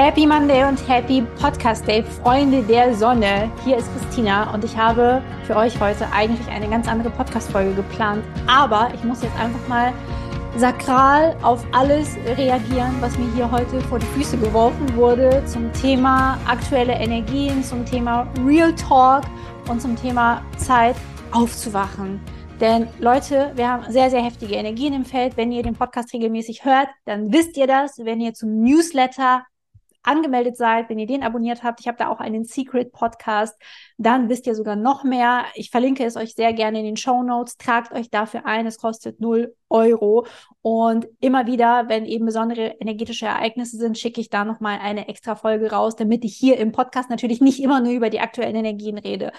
Happy Monday und Happy Podcast Day, Freunde der Sonne. Hier ist Christina und ich habe für euch heute eigentlich eine ganz andere Podcast-Folge geplant. Aber ich muss jetzt einfach mal sakral auf alles reagieren, was mir hier heute vor die Füße geworfen wurde zum Thema aktuelle Energien, zum Thema Real Talk und zum Thema Zeit aufzuwachen. Denn Leute, wir haben sehr, sehr heftige Energien im Feld. Wenn ihr den Podcast regelmäßig hört, dann wisst ihr das. Wenn ihr zum Newsletter angemeldet seid, wenn ihr den abonniert habt, ich habe da auch einen Secret Podcast, dann wisst ihr sogar noch mehr. Ich verlinke es euch sehr gerne in den Show Notes. Tragt euch dafür ein. Es kostet 0 Euro. Und immer wieder, wenn eben besondere energetische Ereignisse sind, schicke ich da nochmal eine extra Folge raus, damit ich hier im Podcast natürlich nicht immer nur über die aktuellen Energien rede.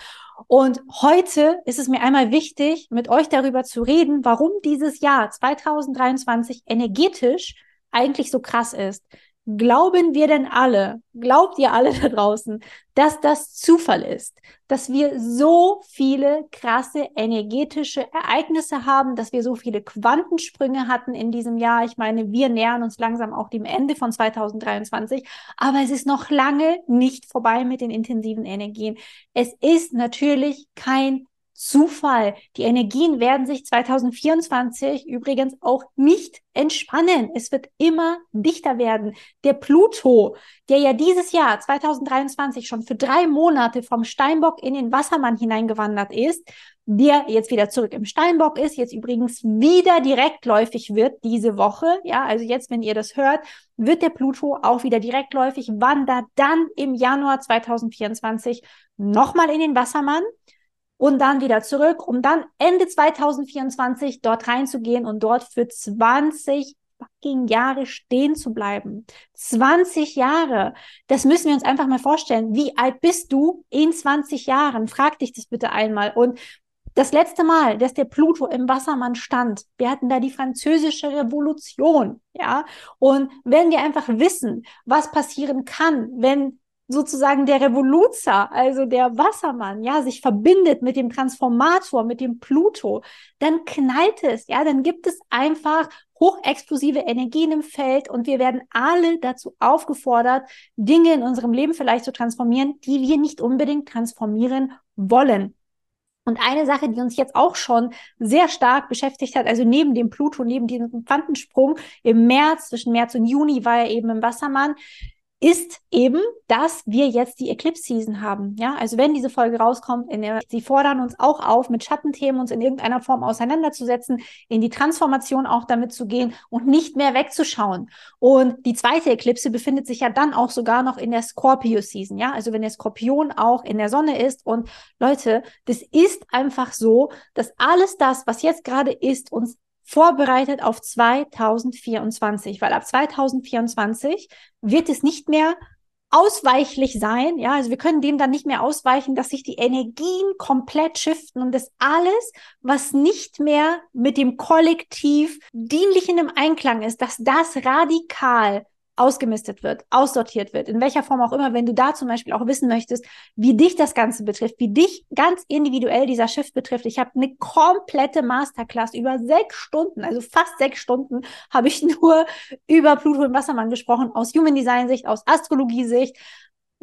Und heute ist es mir einmal wichtig, mit euch darüber zu reden, warum dieses Jahr 2023 energetisch eigentlich so krass ist. Glauben wir denn alle, glaubt ihr alle da draußen, dass das Zufall ist, dass wir so viele krasse energetische Ereignisse haben, dass wir so viele Quantensprünge hatten in diesem Jahr? Ich meine, wir nähern uns langsam auch dem Ende von 2023, aber es ist noch lange nicht vorbei mit den intensiven Energien. Es ist natürlich kein Zufall. Die Energien werden sich 2024 übrigens auch nicht entspannen. Es wird immer dichter werden. Der Pluto, der ja dieses Jahr 2023 schon für drei Monate vom Steinbock in den Wassermann hineingewandert ist, der jetzt wieder zurück im Steinbock ist, jetzt übrigens wieder direktläufig wird diese Woche. Ja, also jetzt, wenn ihr das hört, wird der Pluto auch wieder direktläufig, wandert dann im Januar 2024 nochmal in den Wassermann und dann wieder zurück, um dann Ende 2024 dort reinzugehen und dort für 20 fucking Jahre stehen zu bleiben. 20 Jahre. Das müssen wir uns einfach mal vorstellen. Wie alt bist du in 20 Jahren? Frag dich das bitte einmal. Und das letzte Mal, dass der Pluto im Wassermann stand, wir hatten da die französische Revolution, ja. Und wenn wir einfach wissen, was passieren kann, wenn sozusagen der Revoluzer, also der Wassermann, ja, sich verbindet mit dem Transformator, mit dem Pluto, dann knallt es, ja, dann gibt es einfach hochexplosive Energien im Feld und wir werden alle dazu aufgefordert, Dinge in unserem Leben vielleicht zu transformieren, die wir nicht unbedingt transformieren wollen. Und eine Sache, die uns jetzt auch schon sehr stark beschäftigt hat, also neben dem Pluto, neben diesem Quantensprung im März, zwischen März und Juni war er eben im Wassermann, ist eben, dass wir jetzt die Eclipse Season haben. Ja, also wenn diese Folge rauskommt, in der, sie fordern uns auch auf, mit Schattenthemen uns in irgendeiner Form auseinanderzusetzen, in die Transformation auch damit zu gehen und nicht mehr wegzuschauen. Und die zweite Eclipse befindet sich ja dann auch sogar noch in der Scorpio Season. Ja, also wenn der Skorpion auch in der Sonne ist und Leute, das ist einfach so, dass alles das, was jetzt gerade ist, uns vorbereitet auf 2024, weil ab 2024 wird es nicht mehr ausweichlich sein, ja, also wir können dem dann nicht mehr ausweichen, dass sich die Energien komplett shiften und das alles, was nicht mehr mit dem Kollektiv dienlich in einem Einklang ist, dass das radikal ausgemistet wird, aussortiert wird, in welcher Form auch immer, wenn du da zum Beispiel auch wissen möchtest, wie dich das Ganze betrifft, wie dich ganz individuell dieser Shift betrifft. Ich habe eine komplette Masterclass über sechs Stunden, also fast sechs Stunden, habe ich nur über Pluto und Wassermann gesprochen, aus Human Design Sicht, aus Astrologie Sicht,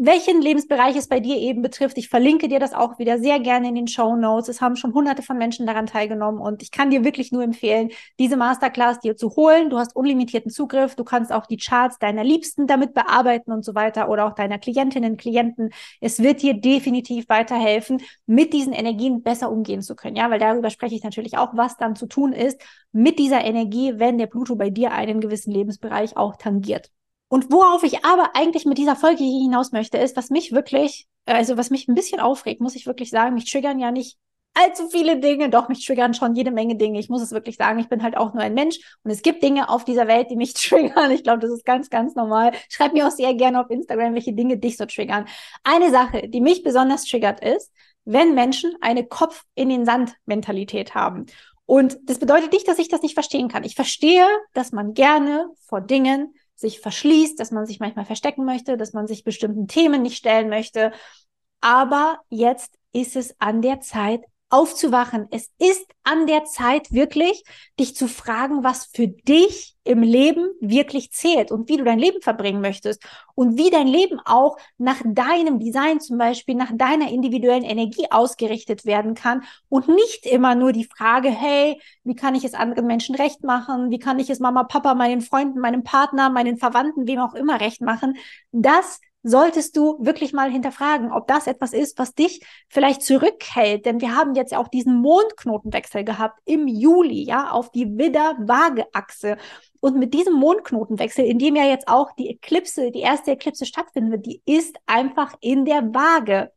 welchen Lebensbereich es bei dir eben betrifft. Ich verlinke dir das auch wieder sehr gerne in den Show Notes. Es haben schon hunderte von Menschen daran teilgenommen und ich kann dir wirklich nur empfehlen, diese Masterclass dir zu holen. Du hast unlimitierten Zugriff. Du kannst auch die Charts deiner Liebsten damit bearbeiten und so weiter oder auch deiner Klientinnen, Klienten. Es wird dir definitiv weiterhelfen, mit diesen Energien besser umgehen zu können. Ja, weil darüber spreche ich natürlich auch, was dann zu tun ist mit dieser Energie, wenn der Pluto bei dir einen gewissen Lebensbereich auch tangiert. Und worauf ich aber eigentlich mit dieser Folge hier hinaus möchte, ist, was mich wirklich, also was mich ein bisschen aufregt, muss ich wirklich sagen, mich triggern ja nicht allzu viele Dinge, doch mich triggern schon jede Menge Dinge. Ich muss es wirklich sagen, ich bin halt auch nur ein Mensch und es gibt Dinge auf dieser Welt, die mich triggern. Ich glaube, das ist ganz, ganz normal. Schreib mir auch sehr gerne auf Instagram, welche Dinge dich so triggern. Eine Sache, die mich besonders triggert, ist, wenn Menschen eine Kopf in den Sand Mentalität haben. Und das bedeutet nicht, dass ich das nicht verstehen kann. Ich verstehe, dass man gerne vor Dingen sich verschließt, dass man sich manchmal verstecken möchte, dass man sich bestimmten Themen nicht stellen möchte. Aber jetzt ist es an der Zeit, aufzuwachen. Es ist an der Zeit wirklich, dich zu fragen, was für dich im Leben wirklich zählt und wie du dein Leben verbringen möchtest und wie dein Leben auch nach deinem Design zum Beispiel, nach deiner individuellen Energie ausgerichtet werden kann und nicht immer nur die Frage, hey, wie kann ich es anderen Menschen recht machen? Wie kann ich es Mama, Papa, meinen Freunden, meinem Partner, meinen Verwandten, wem auch immer recht machen? Das solltest du wirklich mal hinterfragen, ob das etwas ist, was dich vielleicht zurückhält. Denn wir haben jetzt auch diesen Mondknotenwechsel gehabt im Juli, ja, auf die Widder-Waage-Achse. Und mit diesem Mondknotenwechsel, in dem ja jetzt auch die Eklipse, die erste Eklipse stattfinden wird, die ist einfach in der Waage.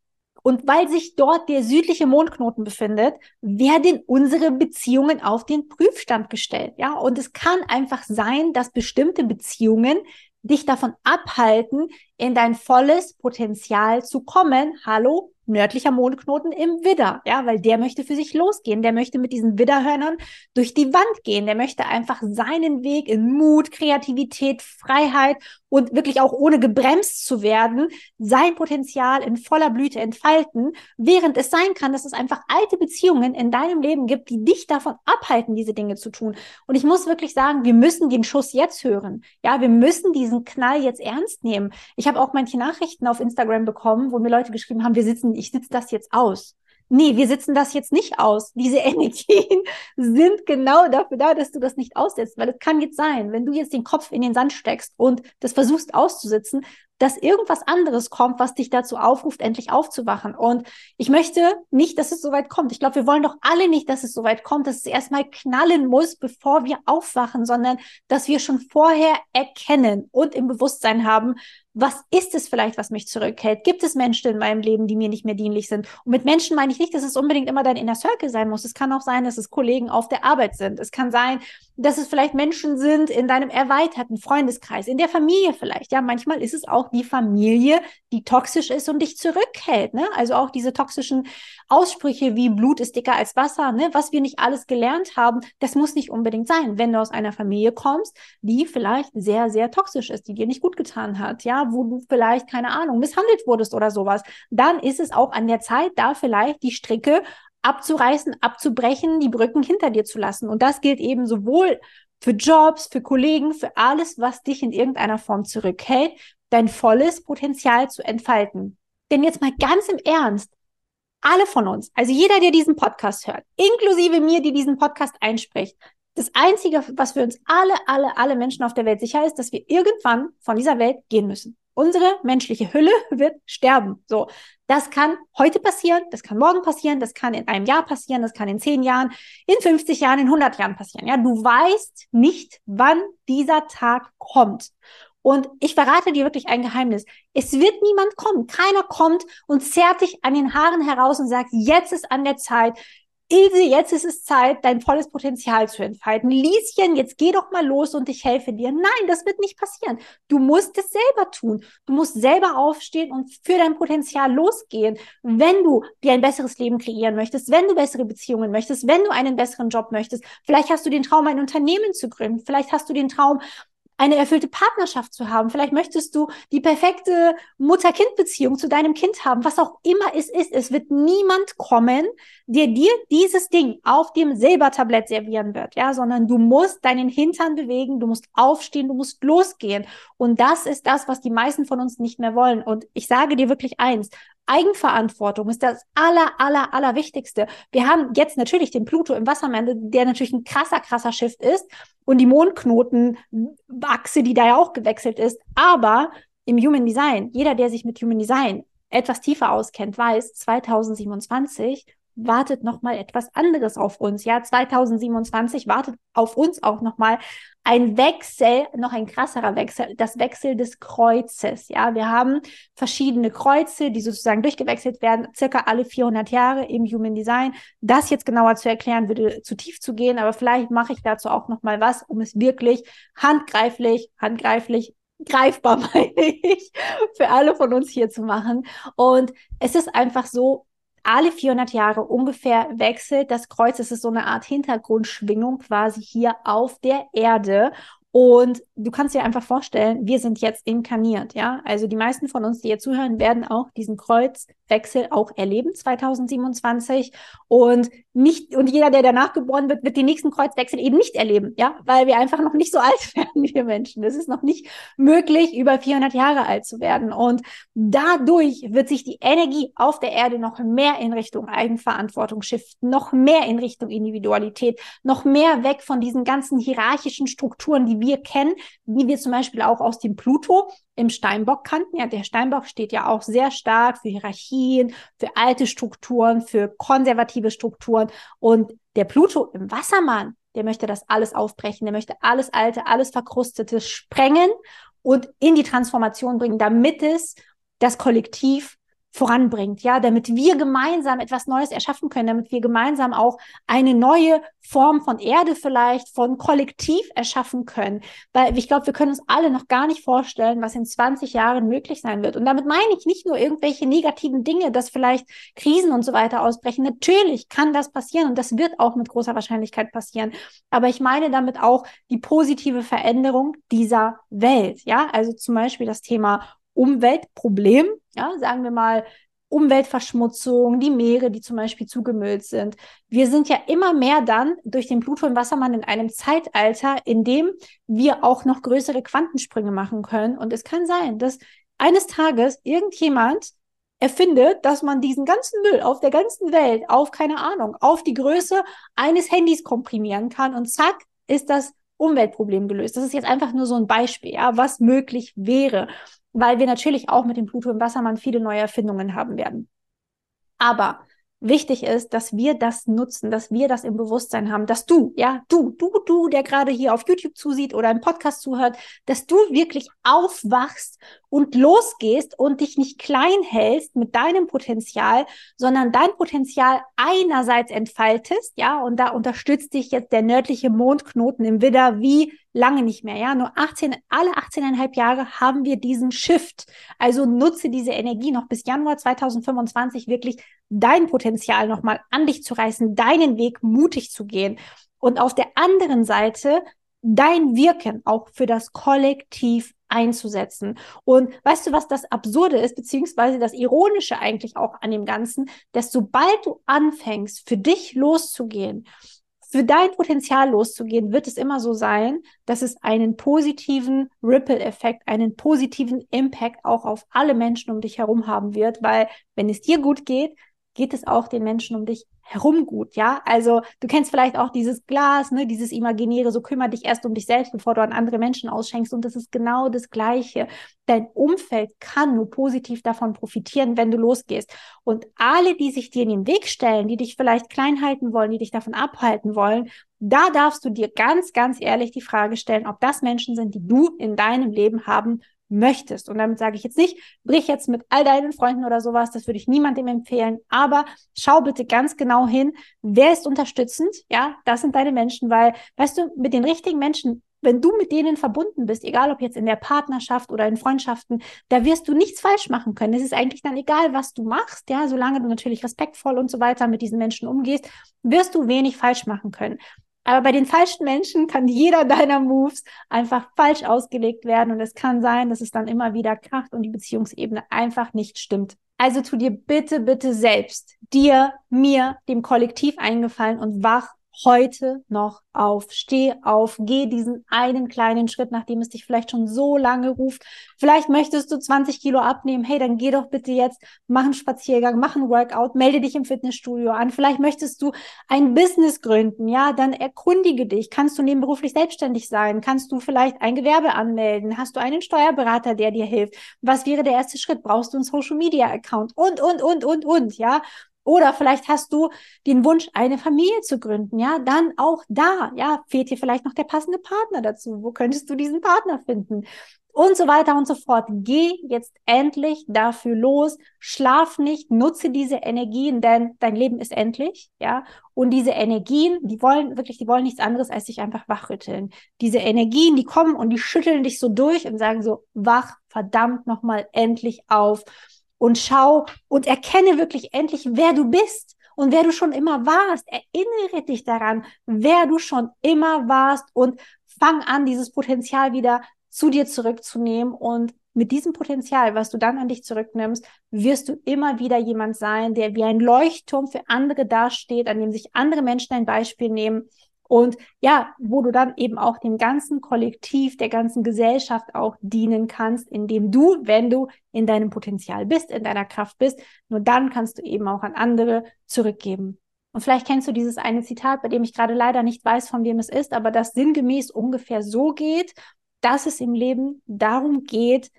Und weil sich dort der südliche Mondknoten befindet, werden unsere Beziehungen auf den Prüfstand gestellt. Ja, und es kann einfach sein, dass bestimmte Beziehungen dich davon abhalten, in dein volles Potenzial zu kommen. Hallo, nördlicher Mondknoten im Widder, ja, weil der möchte für sich losgehen, der möchte mit diesen Widderhörnern durch die Wand gehen, der möchte einfach seinen Weg in Mut, Kreativität, Freiheit und wirklich auch ohne gebremst zu werden, sein Potenzial in voller Blüte entfalten, während es sein kann, dass es einfach alte Beziehungen in deinem Leben gibt, die dich davon abhalten, diese Dinge zu tun. Und ich muss wirklich sagen, wir müssen den Schuss jetzt hören. Ja, wir müssen diesen Knall jetzt ernst nehmen. Ich habe auch manche Nachrichten auf Instagram bekommen, wo mir Leute geschrieben haben, wir sitzen, ich sitze das jetzt aus nee, wir sitzen das jetzt nicht aus. Diese Energien sind genau dafür da, dass du das nicht aussetzt, weil es kann jetzt sein, wenn du jetzt den Kopf in den Sand steckst und das versuchst auszusitzen, dass irgendwas anderes kommt, was dich dazu aufruft, endlich aufzuwachen. Und ich möchte nicht, dass es so weit kommt. Ich glaube, wir wollen doch alle nicht, dass es so weit kommt, dass es erstmal knallen muss, bevor wir aufwachen, sondern dass wir schon vorher erkennen und im Bewusstsein haben, was ist es vielleicht, was mich zurückhält? Gibt es Menschen in meinem Leben, die mir nicht mehr dienlich sind? Und mit Menschen meine ich nicht, dass es unbedingt immer dein Inner Circle sein muss. Es kann auch sein, dass es Kollegen auf der Arbeit sind. Es kann sein, dass es vielleicht Menschen sind in deinem erweiterten Freundeskreis, in der Familie vielleicht. Ja, manchmal ist es auch die Familie, die toxisch ist und dich zurückhält. Ne? Also auch diese toxischen Aussprüche wie Blut ist dicker als Wasser, ne? was wir nicht alles gelernt haben, das muss nicht unbedingt sein, wenn du aus einer Familie kommst, die vielleicht sehr, sehr toxisch ist, die dir nicht gut getan hat. Ja, wo du vielleicht, keine Ahnung, misshandelt wurdest oder sowas, dann ist es auch an der Zeit, da vielleicht die Stricke abzureißen, abzubrechen, die Brücken hinter dir zu lassen. Und das gilt eben sowohl für Jobs, für Kollegen, für alles, was dich in irgendeiner Form zurückhält, dein volles Potenzial zu entfalten. Denn jetzt mal ganz im Ernst, alle von uns, also jeder, der diesen Podcast hört, inklusive mir, die diesen Podcast einspricht, das Einzige, was für uns alle, alle, alle Menschen auf der Welt sicher ist, dass wir irgendwann von dieser Welt gehen müssen. Unsere menschliche Hülle wird sterben. So, das kann heute passieren, das kann morgen passieren, das kann in einem Jahr passieren, das kann in zehn Jahren, in 50 Jahren, in 100 Jahren passieren. Ja, du weißt nicht, wann dieser Tag kommt. Und ich verrate dir wirklich ein Geheimnis. Es wird niemand kommen. Keiner kommt und zerrt dich an den Haaren heraus und sagt, jetzt ist an der Zeit, Ilse, jetzt ist es Zeit, dein volles Potenzial zu entfalten. Lieschen, jetzt geh doch mal los und ich helfe dir. Nein, das wird nicht passieren. Du musst es selber tun. Du musst selber aufstehen und für dein Potenzial losgehen. Wenn du dir ein besseres Leben kreieren möchtest, wenn du bessere Beziehungen möchtest, wenn du einen besseren Job möchtest, vielleicht hast du den Traum, ein Unternehmen zu gründen. Vielleicht hast du den Traum, eine erfüllte Partnerschaft zu haben. Vielleicht möchtest du die perfekte Mutter-Kind-Beziehung zu deinem Kind haben. Was auch immer es ist, es wird niemand kommen, der dir dieses Ding auf dem Silbertablett servieren wird, ja, sondern du musst deinen Hintern bewegen, du musst aufstehen, du musst losgehen. Und das ist das, was die meisten von uns nicht mehr wollen. Und ich sage dir wirklich eins, Eigenverantwortung ist das aller, aller, aller Wichtigste. Wir haben jetzt natürlich den Pluto im Wassermann, der natürlich ein krasser, krasser Shift ist und die Mondknotenachse, die da ja auch gewechselt ist. Aber im Human Design, jeder, der sich mit Human Design etwas tiefer auskennt, weiß, 2027 wartet noch mal etwas anderes auf uns. Ja, 2027 wartet auf uns auch noch mal ein Wechsel, noch ein krasserer Wechsel, das Wechsel des Kreuzes. Ja, wir haben verschiedene Kreuze, die sozusagen durchgewechselt werden, circa alle 400 Jahre im Human Design. Das jetzt genauer zu erklären, würde zu tief zu gehen, aber vielleicht mache ich dazu auch noch mal was, um es wirklich handgreiflich, handgreiflich greifbar, meine ich, für alle von uns hier zu machen. Und es ist einfach so, alle 400 Jahre ungefähr wechselt das Kreuz. Es ist so eine Art Hintergrundschwingung quasi hier auf der Erde. Und du kannst dir einfach vorstellen, wir sind jetzt inkarniert, ja. Also die meisten von uns, die hier zuhören, werden auch diesen Kreuzwechsel auch erleben 2027. Und nicht, und jeder, der danach geboren wird, wird den nächsten Kreuzwechsel eben nicht erleben, ja, weil wir einfach noch nicht so alt werden, wir Menschen. Es ist noch nicht möglich, über 400 Jahre alt zu werden. Und dadurch wird sich die Energie auf der Erde noch mehr in Richtung Eigenverantwortung shiften, noch mehr in Richtung Individualität, noch mehr weg von diesen ganzen hierarchischen Strukturen, die wir kennen, wie wir zum Beispiel auch aus dem Pluto im Steinbock kannten. Ja, der Steinbock steht ja auch sehr stark für Hierarchien, für alte Strukturen, für konservative Strukturen. Und der Pluto im Wassermann, der möchte das alles aufbrechen, der möchte alles Alte, alles Verkrustete sprengen und in die Transformation bringen, damit es das Kollektiv voranbringt, ja, damit wir gemeinsam etwas Neues erschaffen können, damit wir gemeinsam auch eine neue Form von Erde vielleicht, von Kollektiv erschaffen können. Weil ich glaube, wir können uns alle noch gar nicht vorstellen, was in 20 Jahren möglich sein wird. Und damit meine ich nicht nur irgendwelche negativen Dinge, dass vielleicht Krisen und so weiter ausbrechen. Natürlich kann das passieren und das wird auch mit großer Wahrscheinlichkeit passieren. Aber ich meine damit auch die positive Veränderung dieser Welt, ja, also zum Beispiel das Thema Umweltproblem, ja, sagen wir mal Umweltverschmutzung, die Meere, die zum Beispiel zugemüllt sind. Wir sind ja immer mehr dann durch den Pluto im Wassermann in einem Zeitalter, in dem wir auch noch größere Quantensprünge machen können. Und es kann sein, dass eines Tages irgendjemand erfindet, dass man diesen ganzen Müll auf der ganzen Welt auf, keine Ahnung, auf die Größe eines Handys komprimieren kann und zack, ist das Umweltproblem gelöst. Das ist jetzt einfach nur so ein Beispiel, ja, was möglich wäre weil wir natürlich auch mit dem Pluto im Wassermann viele neue Erfindungen haben werden. Aber wichtig ist, dass wir das nutzen, dass wir das im Bewusstsein haben, dass du, ja, du, du, du, der gerade hier auf YouTube zusieht oder im Podcast zuhört, dass du wirklich aufwachst und losgehst und dich nicht klein hältst mit deinem Potenzial, sondern dein Potenzial einerseits entfaltest, ja, und da unterstützt dich jetzt der nördliche Mondknoten im Widder wie lange nicht mehr, ja, nur 18, alle 18,5 Jahre haben wir diesen Shift. Also nutze diese Energie noch bis Januar 2025 wirklich dein Potenzial nochmal an dich zu reißen, deinen Weg mutig zu gehen. Und auf der anderen Seite dein Wirken auch für das Kollektiv einzusetzen. Und weißt du, was das Absurde ist, beziehungsweise das Ironische eigentlich auch an dem Ganzen, dass sobald du anfängst, für dich loszugehen, für dein Potenzial loszugehen, wird es immer so sein, dass es einen positiven Ripple-Effekt, einen positiven Impact auch auf alle Menschen um dich herum haben wird, weil wenn es dir gut geht, geht es auch den Menschen um dich herum gut, ja? Also du kennst vielleicht auch dieses Glas, ne, dieses imaginäre, so kümmere dich erst um dich selbst, bevor du an andere Menschen ausschenkst und das ist genau das gleiche. Dein Umfeld kann nur positiv davon profitieren, wenn du losgehst und alle, die sich dir in den Weg stellen, die dich vielleicht klein halten wollen, die dich davon abhalten wollen, da darfst du dir ganz, ganz ehrlich die Frage stellen, ob das Menschen sind, die du in deinem Leben haben möchtest. Und damit sage ich jetzt nicht, brich jetzt mit all deinen Freunden oder sowas, das würde ich niemandem empfehlen, aber schau bitte ganz genau hin, wer ist unterstützend, ja, das sind deine Menschen, weil, weißt du, mit den richtigen Menschen wenn du mit denen verbunden bist, egal ob jetzt in der Partnerschaft oder in Freundschaften, da wirst du nichts falsch machen können. Es ist eigentlich dann egal, was du machst, ja, solange du natürlich respektvoll und so weiter mit diesen Menschen umgehst, wirst du wenig falsch machen können. Aber bei den falschen Menschen kann jeder deiner Moves einfach falsch ausgelegt werden und es kann sein, dass es dann immer wieder kracht und die Beziehungsebene einfach nicht stimmt. Also tu dir bitte, bitte selbst, dir, mir, dem Kollektiv eingefallen und wach heute noch auf. Steh auf, geh diesen einen kleinen Schritt, nachdem es dich vielleicht schon so lange ruft. Vielleicht möchtest du 20 Kilo abnehmen. Hey, dann geh doch bitte jetzt, mach einen Spaziergang, mach einen Workout, melde dich im Fitnessstudio an. Vielleicht möchtest du ein Business gründen. Ja, dann erkundige dich. Kannst du nebenberuflich selbstständig sein? Kannst du vielleicht ein Gewerbe anmelden? Hast du einen Steuerberater, der dir hilft? Was wäre der erste Schritt? Brauchst du einen Social Media Account? Und, und, und, und, und, ja. Oder vielleicht hast du den Wunsch, eine Familie zu gründen, ja, dann auch da, ja, fehlt dir vielleicht noch der passende Partner dazu. Wo könntest du diesen Partner finden? Und so weiter und so fort. Geh jetzt endlich dafür los. Schlaf nicht, nutze diese Energien, denn dein Leben ist endlich, ja. Und diese Energien, die wollen wirklich, die wollen nichts anderes, als dich einfach wachrütteln. Diese Energien, die kommen und die schütteln dich so durch und sagen so, wach verdammt nochmal endlich auf und schau und erkenne wirklich endlich, wer du bist und wer du schon immer warst. Erinnere dich daran, wer du schon immer warst und fang an, dieses Potenzial wieder zu dir zurückzunehmen und mit diesem Potenzial, was du dann an dich zurücknimmst, wirst du immer wieder jemand sein, der wie ein Leuchtturm für andere dasteht, an dem sich andere Menschen ein Beispiel nehmen und ja, wo du dann eben auch dem ganzen Kollektiv, der ganzen Gesellschaft auch dienen kannst, indem du, wenn du in deinem Potenzial bist, in deiner Kraft bist, nur dann kannst du eben auch an andere zurückgeben. Und vielleicht kennst du dieses eine Zitat, bei dem ich gerade leider nicht weiß, von wem es ist, aber das sinngemäß ungefähr so geht, dass es im Leben darum geht,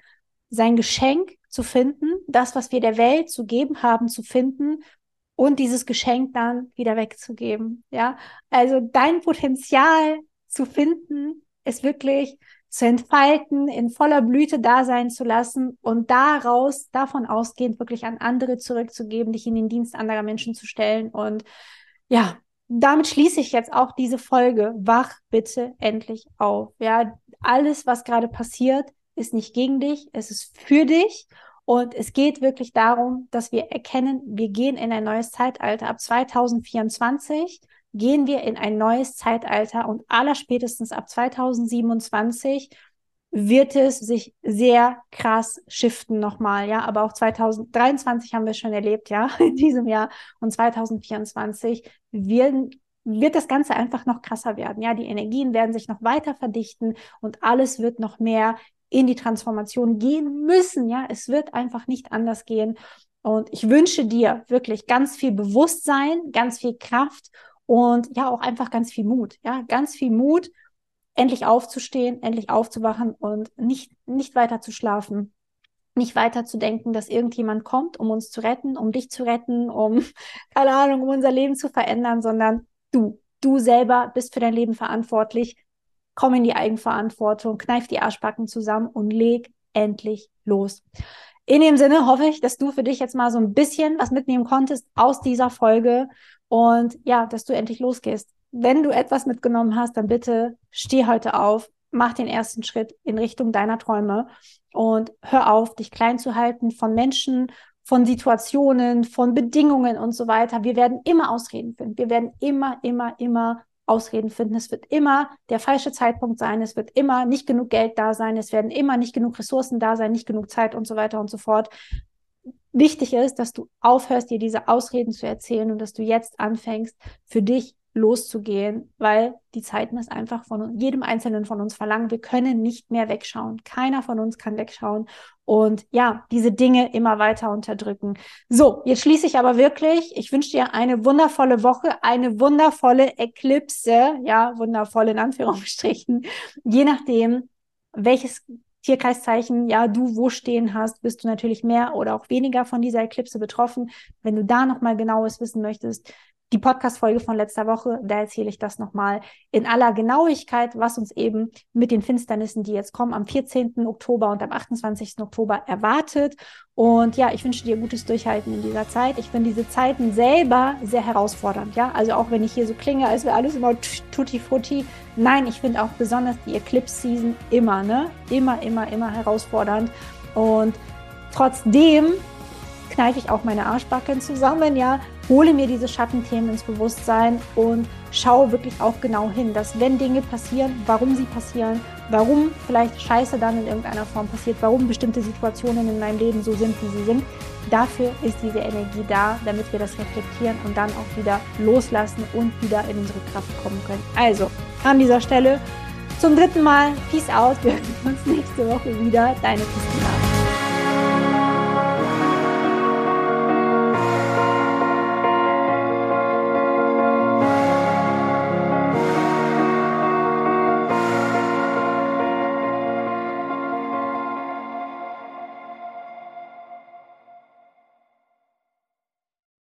sein Geschenk zu finden, das, was wir der Welt zu geben haben, zu finden und dieses Geschenk dann wieder wegzugeben. Ja, also dein Potenzial zu finden, es wirklich zu entfalten, in voller Blüte da sein zu lassen und daraus, davon ausgehend wirklich an andere zurückzugeben, dich in den Dienst anderer Menschen zu stellen. Und ja, damit schließe ich jetzt auch diese Folge. Wach bitte endlich auf. Ja, alles, was gerade passiert, ist nicht gegen dich, es ist für dich. Und es geht wirklich darum, dass wir erkennen, wir gehen in ein neues Zeitalter. Ab 2024 gehen wir in ein neues Zeitalter und allerspätestens ab 2027 wird es sich sehr krass shiften nochmal, ja. Aber auch 2023 haben wir schon erlebt, ja, in diesem Jahr. Und 2024 werden, wird das Ganze einfach noch krasser werden. Ja, die Energien werden sich noch weiter verdichten und alles wird noch mehr in die Transformation gehen müssen. Ja, es wird einfach nicht anders gehen. Und ich wünsche dir wirklich ganz viel Bewusstsein, ganz viel Kraft und ja auch einfach ganz viel Mut. Ja, ganz viel Mut, endlich aufzustehen, endlich aufzuwachen und nicht, nicht weiter zu schlafen. Nicht weiter zu denken, dass irgendjemand kommt, um uns zu retten, um dich zu retten, um, keine Ahnung, um unser Leben zu verändern, sondern du, du selber bist für dein Leben verantwortlich komm in die Eigenverantwortung, kneif die Arschbacken zusammen und leg endlich los. In dem Sinne hoffe ich, dass du für dich jetzt mal so ein bisschen was mitnehmen konntest aus dieser Folge und ja, dass du endlich losgehst. Wenn du etwas mitgenommen hast, dann bitte steh heute auf, mach den ersten Schritt in Richtung deiner Träume und hör auf, dich klein zu halten von Menschen, von Situationen, von Bedingungen und so weiter. Wir werden immer Ausreden finden. Wir werden immer, immer, immer Ausreden finden. Es wird immer der falsche Zeitpunkt sein. Es wird immer nicht genug Geld da sein. Es werden immer nicht genug Ressourcen da sein, nicht genug Zeit und so weiter und so fort. Wichtig ist, dass du aufhörst, dir diese Ausreden zu erzählen und dass du jetzt anfängst, für dich loszugehen, weil die Zeiten es einfach von jedem Einzelnen von uns verlangen. Wir können nicht mehr wegschauen. Keiner von uns kann wegschauen und ja, diese Dinge immer weiter unterdrücken. So, jetzt schließe ich aber wirklich. Ich wünsche dir eine wundervolle Woche, eine wundervolle Eklipse, ja, wundervoll in Anführungsstrichen, je nachdem, welches Tierkreiszeichen, ja, du wo stehen hast, bist du natürlich mehr oder auch weniger von dieser Eklipse betroffen. Wenn du da nochmal genaues wissen möchtest, die Podcast-Folge von letzter Woche, da erzähle ich das nochmal in aller Genauigkeit, was uns eben mit den Finsternissen, die jetzt kommen, am 14. Oktober und am 28. Oktober erwartet. Und ja, ich wünsche dir gutes Durchhalten in dieser Zeit. Ich finde diese Zeiten selber sehr herausfordernd, ja. Also auch wenn ich hier so klinge, als wäre alles immer tutti frutti. Nein, ich finde auch besonders die Eclipse-Season immer, ne? Immer, immer, immer herausfordernd. Und trotzdem kneife ich auch meine Arschbacken zusammen, ja, hole mir diese Schattenthemen ins Bewusstsein und schaue wirklich auch genau hin, dass wenn Dinge passieren, warum sie passieren, warum vielleicht Scheiße dann in irgendeiner Form passiert, warum bestimmte Situationen in meinem Leben so sind, wie sie sind. Dafür ist diese Energie da, damit wir das reflektieren und dann auch wieder loslassen und wieder in unsere Kraft kommen können. Also, an dieser Stelle zum dritten Mal, Peace out, wir hören uns nächste Woche wieder. Deine Christina.